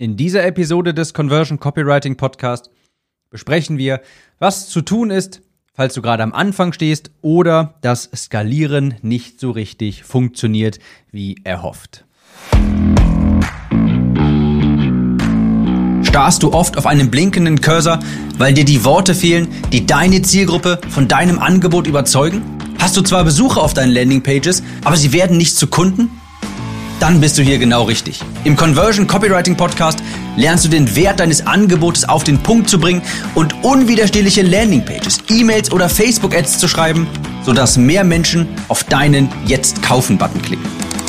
In dieser Episode des Conversion Copywriting Podcast besprechen wir, was zu tun ist, falls du gerade am Anfang stehst oder das Skalieren nicht so richtig funktioniert, wie erhofft. Starrst du oft auf einen blinkenden Cursor, weil dir die Worte fehlen, die deine Zielgruppe von deinem Angebot überzeugen? Hast du zwar Besucher auf deinen Landingpages, aber sie werden nicht zu Kunden? Dann bist du hier genau richtig. Im Conversion Copywriting Podcast lernst du den Wert deines Angebotes auf den Punkt zu bringen und unwiderstehliche Landingpages, E-Mails oder Facebook-Ads zu schreiben, sodass mehr Menschen auf deinen Jetzt kaufen-Button klicken.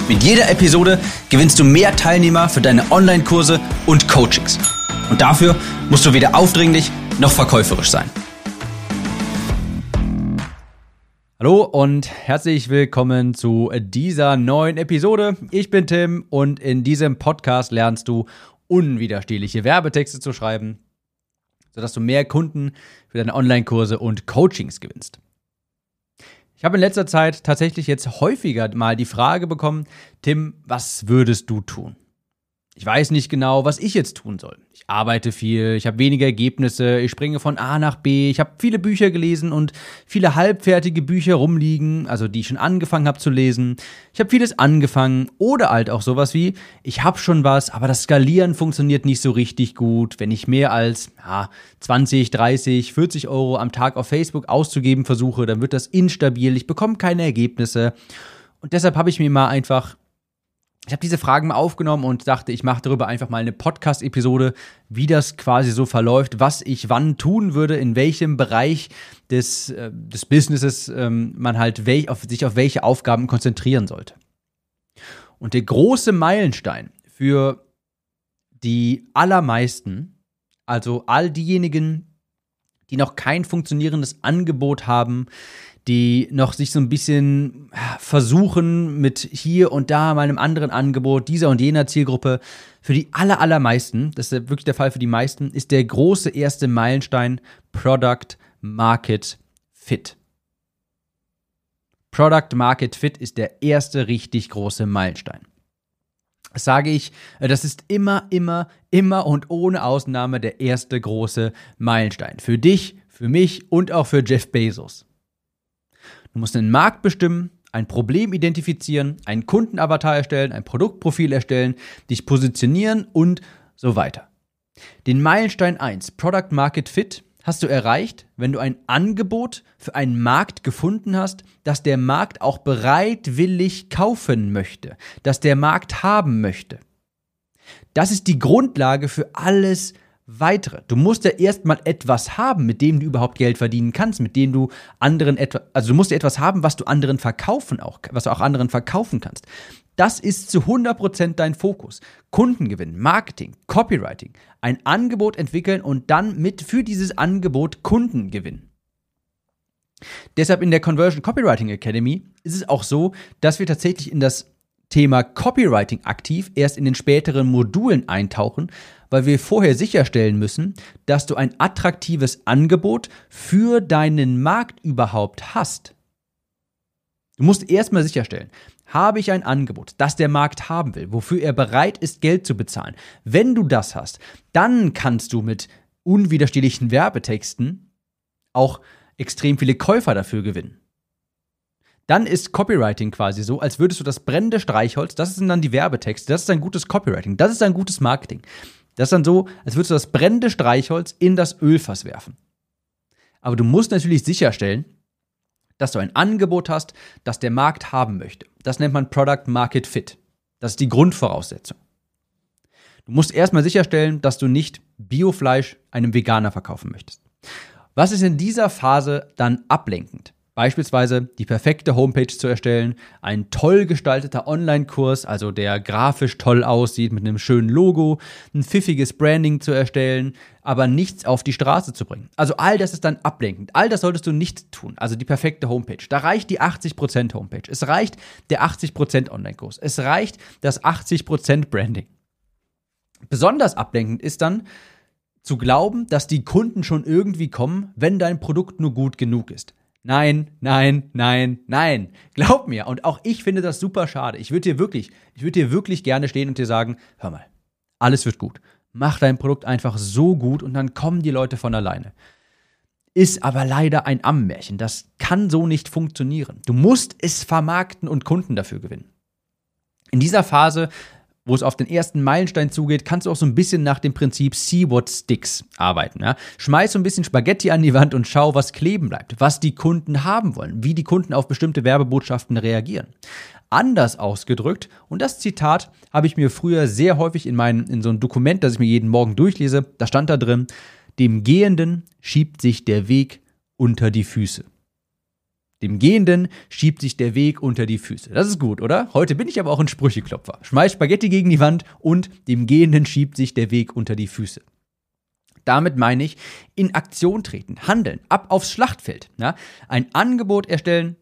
Mit jeder Episode gewinnst du mehr Teilnehmer für deine Online-Kurse und Coachings. Und dafür musst du weder aufdringlich noch verkäuferisch sein. Hallo und herzlich willkommen zu dieser neuen Episode. Ich bin Tim und in diesem Podcast lernst du unwiderstehliche Werbetexte zu schreiben, sodass du mehr Kunden für deine Online-Kurse und Coachings gewinnst. Ich habe in letzter Zeit tatsächlich jetzt häufiger mal die Frage bekommen, Tim, was würdest du tun? Ich weiß nicht genau, was ich jetzt tun soll. Ich arbeite viel, ich habe wenige Ergebnisse, ich springe von A nach B, ich habe viele Bücher gelesen und viele halbfertige Bücher rumliegen, also die ich schon angefangen habe zu lesen. Ich habe vieles angefangen oder halt auch sowas wie, ich habe schon was, aber das Skalieren funktioniert nicht so richtig gut. Wenn ich mehr als ja, 20, 30, 40 Euro am Tag auf Facebook auszugeben versuche, dann wird das instabil, ich bekomme keine Ergebnisse. Und deshalb habe ich mir mal einfach ich habe diese Fragen mal aufgenommen und dachte, ich mache darüber einfach mal eine Podcast-Episode, wie das quasi so verläuft, was ich wann tun würde, in welchem Bereich des, äh, des Businesses ähm, man halt welch, auf, sich auf welche Aufgaben konzentrieren sollte. Und der große Meilenstein für die allermeisten, also all diejenigen, die noch kein funktionierendes Angebot haben, die noch sich so ein bisschen versuchen mit hier und da meinem anderen Angebot, dieser und jener Zielgruppe. Für die aller, allermeisten, das ist wirklich der Fall für die meisten, ist der große erste Meilenstein Product Market Fit. Product Market Fit ist der erste richtig große Meilenstein. Das sage ich, äh, das ist immer, immer, immer und ohne Ausnahme der erste große Meilenstein. Für dich, für mich und auch für Jeff Bezos. Du musst einen Markt bestimmen, ein Problem identifizieren, einen Kundenavatar erstellen, ein Produktprofil erstellen, dich positionieren und so weiter. Den Meilenstein 1, Product Market Fit, hast du erreicht, wenn du ein Angebot für einen Markt gefunden hast, das der Markt auch bereitwillig kaufen möchte, das der Markt haben möchte. Das ist die Grundlage für alles, weitere. Du musst ja erstmal etwas haben, mit dem du überhaupt Geld verdienen kannst, mit dem du anderen etwas, also du musst ja etwas haben, was du anderen verkaufen auch, was du auch anderen verkaufen kannst. Das ist zu 100% dein Fokus. Kundengewinn, Marketing, Copywriting, ein Angebot entwickeln und dann mit für dieses Angebot Kunden gewinnen. Deshalb in der Conversion Copywriting Academy ist es auch so, dass wir tatsächlich in das Thema Copywriting aktiv erst in den späteren Modulen eintauchen, weil wir vorher sicherstellen müssen, dass du ein attraktives Angebot für deinen Markt überhaupt hast. Du musst erstmal sicherstellen, habe ich ein Angebot, das der Markt haben will, wofür er bereit ist, Geld zu bezahlen. Wenn du das hast, dann kannst du mit unwiderstehlichen Werbetexten auch extrem viele Käufer dafür gewinnen. Dann ist Copywriting quasi so, als würdest du das brennende Streichholz, das sind dann die Werbetexte, das ist ein gutes Copywriting, das ist ein gutes Marketing. Das ist dann so, als würdest du das brennende Streichholz in das Ölfass werfen. Aber du musst natürlich sicherstellen, dass du ein Angebot hast, das der Markt haben möchte. Das nennt man Product Market Fit. Das ist die Grundvoraussetzung. Du musst erstmal sicherstellen, dass du nicht Biofleisch einem Veganer verkaufen möchtest. Was ist in dieser Phase dann ablenkend? Beispielsweise die perfekte Homepage zu erstellen, ein toll gestalteter Online-Kurs, also der grafisch toll aussieht mit einem schönen Logo, ein pfiffiges Branding zu erstellen, aber nichts auf die Straße zu bringen. Also all das ist dann ablenkend. All das solltest du nicht tun. Also die perfekte Homepage. Da reicht die 80% Homepage. Es reicht der 80% Online-Kurs. Es reicht das 80% Branding. Besonders ablenkend ist dann, zu glauben, dass die Kunden schon irgendwie kommen, wenn dein Produkt nur gut genug ist. Nein, nein, nein, nein. Glaub mir. Und auch ich finde das super schade. Ich würde dir wirklich, ich würde dir wirklich gerne stehen und dir sagen, hör mal, alles wird gut. Mach dein Produkt einfach so gut und dann kommen die Leute von alleine. Ist aber leider ein Ammenmärchen. Das kann so nicht funktionieren. Du musst es vermarkten und Kunden dafür gewinnen. In dieser Phase wo es auf den ersten Meilenstein zugeht, kannst du auch so ein bisschen nach dem Prinzip See What Sticks arbeiten. Ja? Schmeiß so ein bisschen Spaghetti an die Wand und schau, was kleben bleibt, was die Kunden haben wollen, wie die Kunden auf bestimmte Werbebotschaften reagieren. Anders ausgedrückt, und das Zitat habe ich mir früher sehr häufig in, mein, in so ein Dokument, das ich mir jeden Morgen durchlese, da stand da drin, dem Gehenden schiebt sich der Weg unter die Füße. Dem Gehenden schiebt sich der Weg unter die Füße. Das ist gut, oder? Heute bin ich aber auch ein Sprücheklopfer. Schmeiß Spaghetti gegen die Wand und dem Gehenden schiebt sich der Weg unter die Füße. Damit meine ich in Aktion treten, handeln, ab aufs Schlachtfeld. Ja? Ein Angebot erstellen,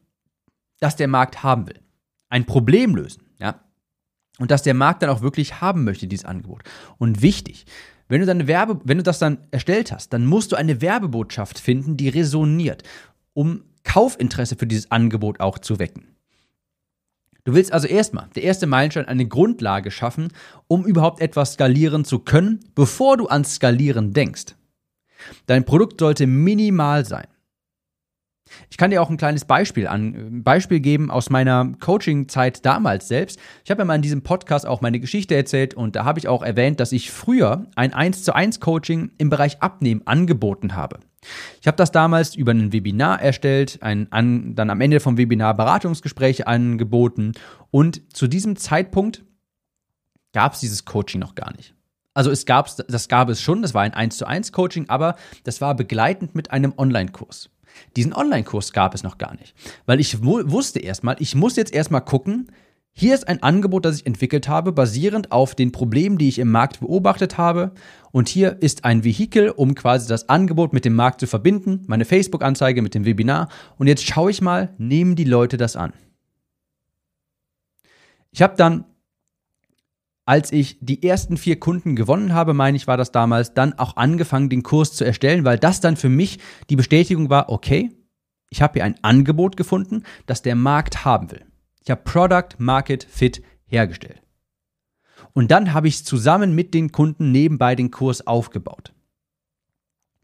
das der Markt haben will. Ein Problem lösen. Ja? Und dass der Markt dann auch wirklich haben möchte, dieses Angebot. Und wichtig, wenn du, deine Werbe, wenn du das dann erstellt hast, dann musst du eine Werbebotschaft finden, die resoniert, um Kaufinteresse für dieses Angebot auch zu wecken. Du willst also erstmal, der erste Meilenstein, eine Grundlage schaffen, um überhaupt etwas skalieren zu können, bevor du ans Skalieren denkst. Dein Produkt sollte minimal sein. Ich kann dir auch ein kleines Beispiel an Beispiel geben aus meiner Coaching-Zeit damals selbst. Ich habe ja mal in diesem Podcast auch meine Geschichte erzählt und da habe ich auch erwähnt, dass ich früher ein 1 zu 1 Coaching im Bereich Abnehmen angeboten habe. Ich habe das damals über ein Webinar erstellt, ein, an, dann am Ende vom Webinar Beratungsgespräche angeboten und zu diesem Zeitpunkt gab es dieses Coaching noch gar nicht. Also es gab's, das gab es schon, das war ein 1 zu 1 Coaching, aber das war begleitend mit einem Online-Kurs. Diesen Online-Kurs gab es noch gar nicht, weil ich wusste erstmal, ich muss jetzt erstmal gucken, hier ist ein Angebot, das ich entwickelt habe, basierend auf den Problemen, die ich im Markt beobachtet habe. Und hier ist ein Vehikel, um quasi das Angebot mit dem Markt zu verbinden, meine Facebook-Anzeige mit dem Webinar. Und jetzt schaue ich mal, nehmen die Leute das an? Ich habe dann, als ich die ersten vier Kunden gewonnen habe, meine ich, war das damals, dann auch angefangen, den Kurs zu erstellen, weil das dann für mich die Bestätigung war, okay, ich habe hier ein Angebot gefunden, das der Markt haben will. Ich habe Product Market Fit hergestellt. Und dann habe ich zusammen mit den Kunden nebenbei den Kurs aufgebaut.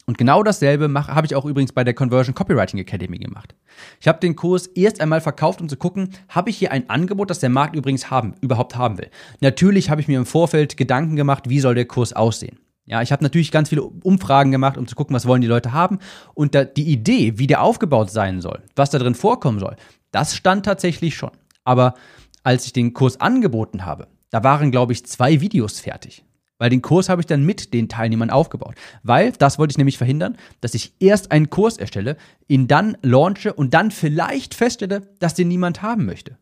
Und genau dasselbe habe ich auch übrigens bei der Conversion Copywriting Academy gemacht. Ich habe den Kurs erst einmal verkauft, um zu gucken, habe ich hier ein Angebot, das der Markt übrigens haben, überhaupt haben will. Natürlich habe ich mir im Vorfeld Gedanken gemacht, wie soll der Kurs aussehen. Ja, ich habe natürlich ganz viele Umfragen gemacht, um zu gucken, was wollen die Leute haben. Und da, die Idee, wie der aufgebaut sein soll, was da drin vorkommen soll, das stand tatsächlich schon. Aber als ich den Kurs angeboten habe, da waren, glaube ich, zwei Videos fertig. Weil den Kurs habe ich dann mit den Teilnehmern aufgebaut. Weil, das wollte ich nämlich verhindern, dass ich erst einen Kurs erstelle, ihn dann launche und dann vielleicht feststelle, dass den niemand haben möchte.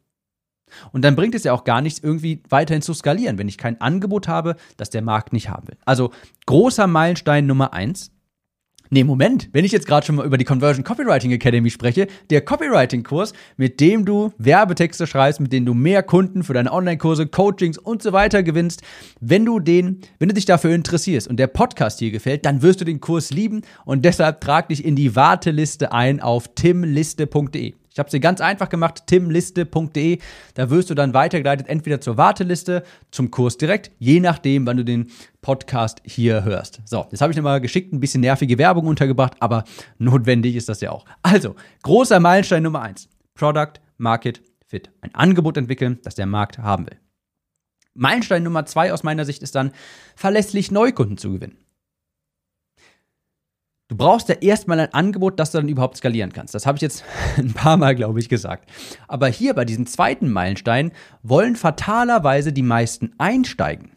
Und dann bringt es ja auch gar nichts, irgendwie weiterhin zu skalieren, wenn ich kein Angebot habe, das der Markt nicht haben will. Also großer Meilenstein Nummer eins, Nee, Moment, wenn ich jetzt gerade schon mal über die Conversion Copywriting Academy spreche, der Copywriting-Kurs, mit dem du Werbetexte schreibst, mit denen du mehr Kunden für deine Online-Kurse, Coachings und so weiter gewinnst, wenn du den, wenn du dich dafür interessierst und der Podcast hier gefällt, dann wirst du den Kurs lieben und deshalb trag dich in die Warteliste ein auf timliste.de. Ich habe es dir ganz einfach gemacht, timliste.de. Da wirst du dann weitergeleitet, entweder zur Warteliste, zum Kurs direkt, je nachdem, wann du den Podcast hier hörst. So, jetzt habe ich nochmal geschickt ein bisschen nervige Werbung untergebracht, aber notwendig ist das ja auch. Also, großer Meilenstein Nummer eins: Product Market Fit. Ein Angebot entwickeln, das der Markt haben will. Meilenstein Nummer zwei aus meiner Sicht ist dann, verlässlich Neukunden zu gewinnen. Du brauchst ja erstmal ein Angebot, das du dann überhaupt skalieren kannst. Das habe ich jetzt ein paar Mal, glaube ich, gesagt. Aber hier bei diesem zweiten Meilenstein wollen fatalerweise die meisten einsteigen.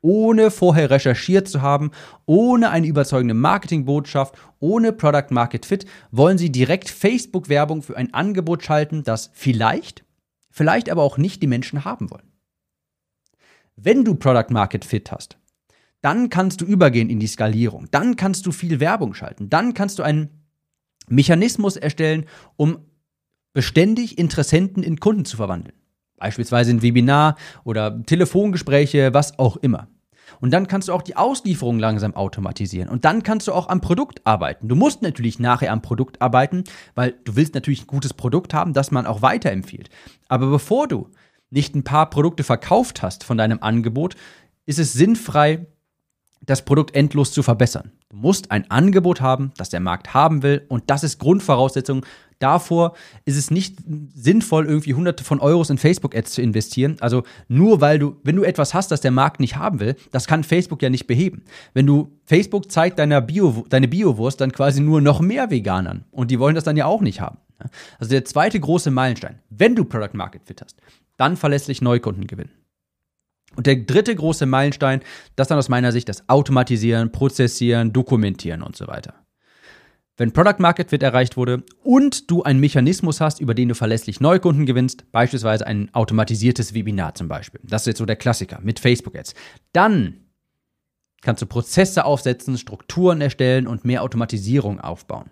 Ohne vorher recherchiert zu haben, ohne eine überzeugende Marketingbotschaft, ohne Product Market Fit, wollen sie direkt Facebook-Werbung für ein Angebot schalten, das vielleicht, vielleicht aber auch nicht die Menschen haben wollen. Wenn du Product Market Fit hast, dann kannst du übergehen in die Skalierung. Dann kannst du viel Werbung schalten. Dann kannst du einen Mechanismus erstellen, um beständig Interessenten in Kunden zu verwandeln. Beispielsweise ein Webinar oder Telefongespräche, was auch immer. Und dann kannst du auch die Auslieferung langsam automatisieren. Und dann kannst du auch am Produkt arbeiten. Du musst natürlich nachher am Produkt arbeiten, weil du willst natürlich ein gutes Produkt haben, das man auch weiterempfiehlt. Aber bevor du nicht ein paar Produkte verkauft hast von deinem Angebot, ist es sinnfrei, das Produkt endlos zu verbessern. Du musst ein Angebot haben, das der Markt haben will und das ist Grundvoraussetzung. Davor ist es nicht sinnvoll, irgendwie hunderte von Euros in Facebook-Ads zu investieren. Also nur weil du, wenn du etwas hast, das der Markt nicht haben will, das kann Facebook ja nicht beheben. Wenn du, Facebook zeigt deiner Bio, deine Biowurst dann quasi nur noch mehr Veganern und die wollen das dann ja auch nicht haben. Also der zweite große Meilenstein, wenn du Product Market Fit hast, dann verlässlich Neukunden gewinnen. Und der dritte große Meilenstein, das dann aus meiner Sicht das Automatisieren, Prozessieren, Dokumentieren und so weiter. Wenn Product Market Fit erreicht wurde und du einen Mechanismus hast, über den du verlässlich Neukunden gewinnst, beispielsweise ein automatisiertes Webinar zum Beispiel, das ist jetzt so der Klassiker mit Facebook Ads, dann kannst du Prozesse aufsetzen, Strukturen erstellen und mehr Automatisierung aufbauen.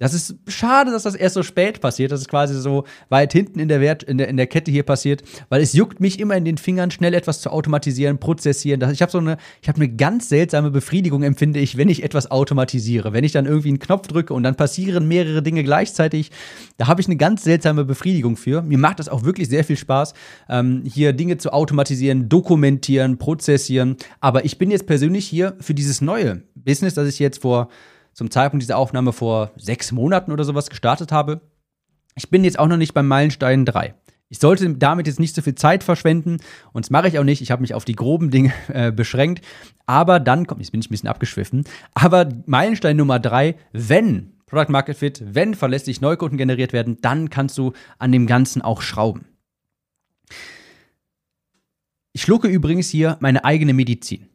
Das ist schade, dass das erst so spät passiert, dass es quasi so weit hinten in der, Wert, in der, in der Kette hier passiert, weil es juckt mich immer in den Fingern, schnell etwas zu automatisieren, prozessieren. Ich habe so eine, ich habe eine ganz seltsame Befriedigung, empfinde ich, wenn ich etwas automatisiere. Wenn ich dann irgendwie einen Knopf drücke und dann passieren mehrere Dinge gleichzeitig, da habe ich eine ganz seltsame Befriedigung für. Mir macht das auch wirklich sehr viel Spaß, ähm, hier Dinge zu automatisieren, dokumentieren, prozessieren. Aber ich bin jetzt persönlich hier für dieses neue Business, das ich jetzt vor zum Zeitpunkt dieser Aufnahme vor sechs Monaten oder sowas gestartet habe. Ich bin jetzt auch noch nicht beim Meilenstein 3. Ich sollte damit jetzt nicht so viel Zeit verschwenden und das mache ich auch nicht. Ich habe mich auf die groben Dinge äh, beschränkt. Aber dann kommt, jetzt bin ich ein bisschen abgeschwiffen, aber Meilenstein Nummer 3, wenn Product Market Fit, wenn verlässlich Neukunden generiert werden, dann kannst du an dem Ganzen auch schrauben. Ich schlucke übrigens hier meine eigene Medizin.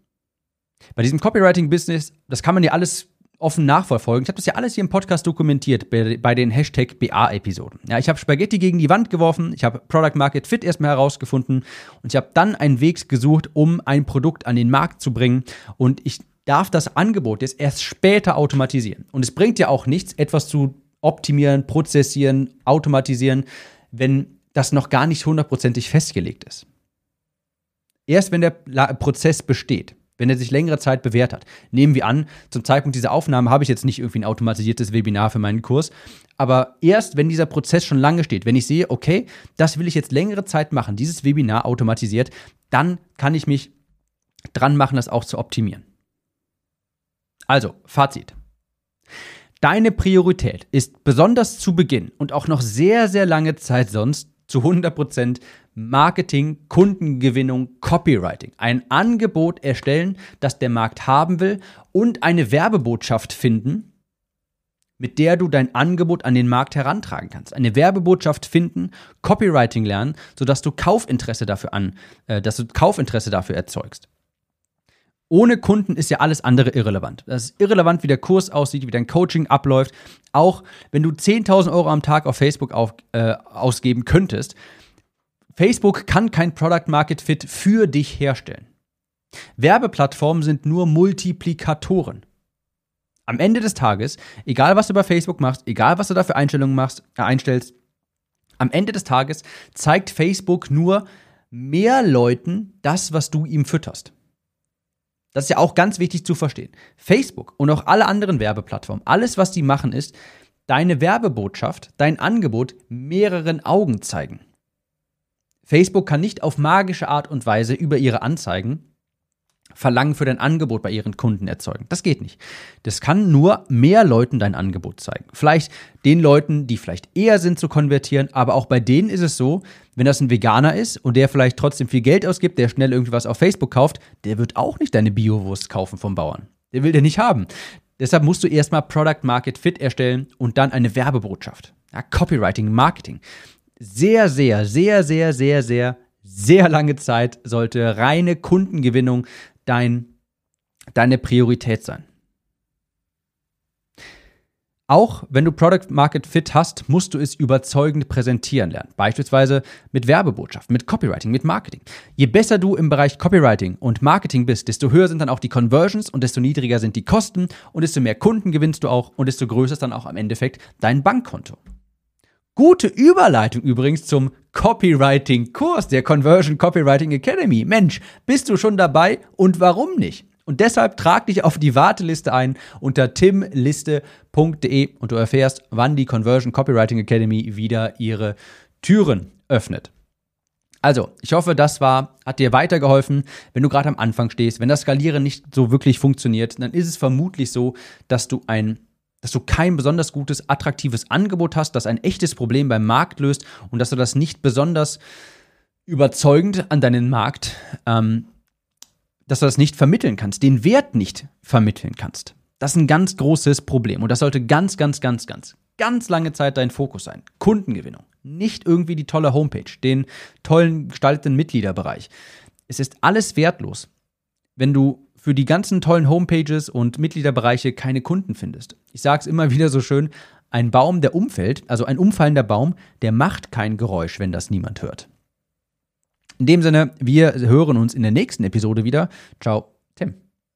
Bei diesem Copywriting-Business, das kann man ja alles offen nachverfolgen. Ich habe das ja alles hier im Podcast dokumentiert bei, bei den Hashtag BA-Episoden. Ja, ich habe Spaghetti gegen die Wand geworfen, ich habe Product Market Fit erstmal herausgefunden und ich habe dann einen Weg gesucht, um ein Produkt an den Markt zu bringen. Und ich darf das Angebot jetzt erst später automatisieren. Und es bringt ja auch nichts, etwas zu optimieren, prozessieren, automatisieren, wenn das noch gar nicht hundertprozentig festgelegt ist. Erst wenn der Prozess besteht wenn er sich längere Zeit bewährt hat. Nehmen wir an, zum Zeitpunkt dieser Aufnahme habe ich jetzt nicht irgendwie ein automatisiertes Webinar für meinen Kurs, aber erst wenn dieser Prozess schon lange steht, wenn ich sehe, okay, das will ich jetzt längere Zeit machen, dieses Webinar automatisiert, dann kann ich mich dran machen, das auch zu optimieren. Also, Fazit. Deine Priorität ist besonders zu Beginn und auch noch sehr, sehr lange Zeit sonst zu 100% Marketing, Kundengewinnung, Copywriting. Ein Angebot erstellen, das der Markt haben will und eine Werbebotschaft finden, mit der du dein Angebot an den Markt herantragen kannst. Eine Werbebotschaft finden, Copywriting lernen, sodass du Kaufinteresse dafür an, äh, dass du Kaufinteresse dafür erzeugst. Ohne Kunden ist ja alles andere irrelevant. Das ist irrelevant, wie der Kurs aussieht, wie dein Coaching abläuft. Auch wenn du 10.000 Euro am Tag auf Facebook auf, äh, ausgeben könntest, Facebook kann kein Product Market Fit für dich herstellen. Werbeplattformen sind nur Multiplikatoren. Am Ende des Tages, egal was du bei Facebook machst, egal was du da für Einstellungen machst, äh, einstellst, am Ende des Tages zeigt Facebook nur mehr Leuten das, was du ihm fütterst. Das ist ja auch ganz wichtig zu verstehen. Facebook und auch alle anderen Werbeplattformen, alles, was die machen, ist, deine Werbebotschaft, dein Angebot mehreren Augen zeigen. Facebook kann nicht auf magische Art und Weise über ihre Anzeigen Verlangen für dein Angebot bei ihren Kunden erzeugen. Das geht nicht. Das kann nur mehr Leuten dein Angebot zeigen. Vielleicht den Leuten, die vielleicht eher sind zu konvertieren, aber auch bei denen ist es so, wenn das ein Veganer ist und der vielleicht trotzdem viel Geld ausgibt, der schnell irgendwie was auf Facebook kauft, der wird auch nicht deine Biowurst kaufen vom Bauern. Der will der nicht haben. Deshalb musst du erstmal Product Market Fit erstellen und dann eine Werbebotschaft. Ja, Copywriting, Marketing sehr, sehr, sehr, sehr, sehr, sehr, sehr lange Zeit sollte reine Kundengewinnung dein, deine Priorität sein. Auch wenn du Product Market Fit hast, musst du es überzeugend präsentieren lernen. Beispielsweise mit Werbebotschaft, mit Copywriting, mit Marketing. Je besser du im Bereich Copywriting und Marketing bist, desto höher sind dann auch die Conversions und desto niedriger sind die Kosten und desto mehr Kunden gewinnst du auch und desto größer ist dann auch am Endeffekt dein Bankkonto. Gute Überleitung übrigens zum Copywriting-Kurs der Conversion Copywriting Academy. Mensch, bist du schon dabei und warum nicht? Und deshalb trag dich auf die Warteliste ein unter timliste.de und du erfährst, wann die Conversion Copywriting Academy wieder ihre Türen öffnet. Also, ich hoffe, das war, hat dir weitergeholfen. Wenn du gerade am Anfang stehst, wenn das Skalieren nicht so wirklich funktioniert, dann ist es vermutlich so, dass du ein dass du kein besonders gutes, attraktives Angebot hast, das ein echtes Problem beim Markt löst und dass du das nicht besonders überzeugend an deinen Markt, ähm, dass du das nicht vermitteln kannst, den Wert nicht vermitteln kannst. Das ist ein ganz großes Problem und das sollte ganz, ganz, ganz, ganz, ganz lange Zeit dein Fokus sein. Kundengewinnung. Nicht irgendwie die tolle Homepage, den tollen gestalteten Mitgliederbereich. Es ist alles wertlos, wenn du für die ganzen tollen Homepages und Mitgliederbereiche keine Kunden findest. Ich sage es immer wieder so schön, ein Baum, der umfällt, also ein umfallender Baum, der macht kein Geräusch, wenn das niemand hört. In dem Sinne, wir hören uns in der nächsten Episode wieder. Ciao.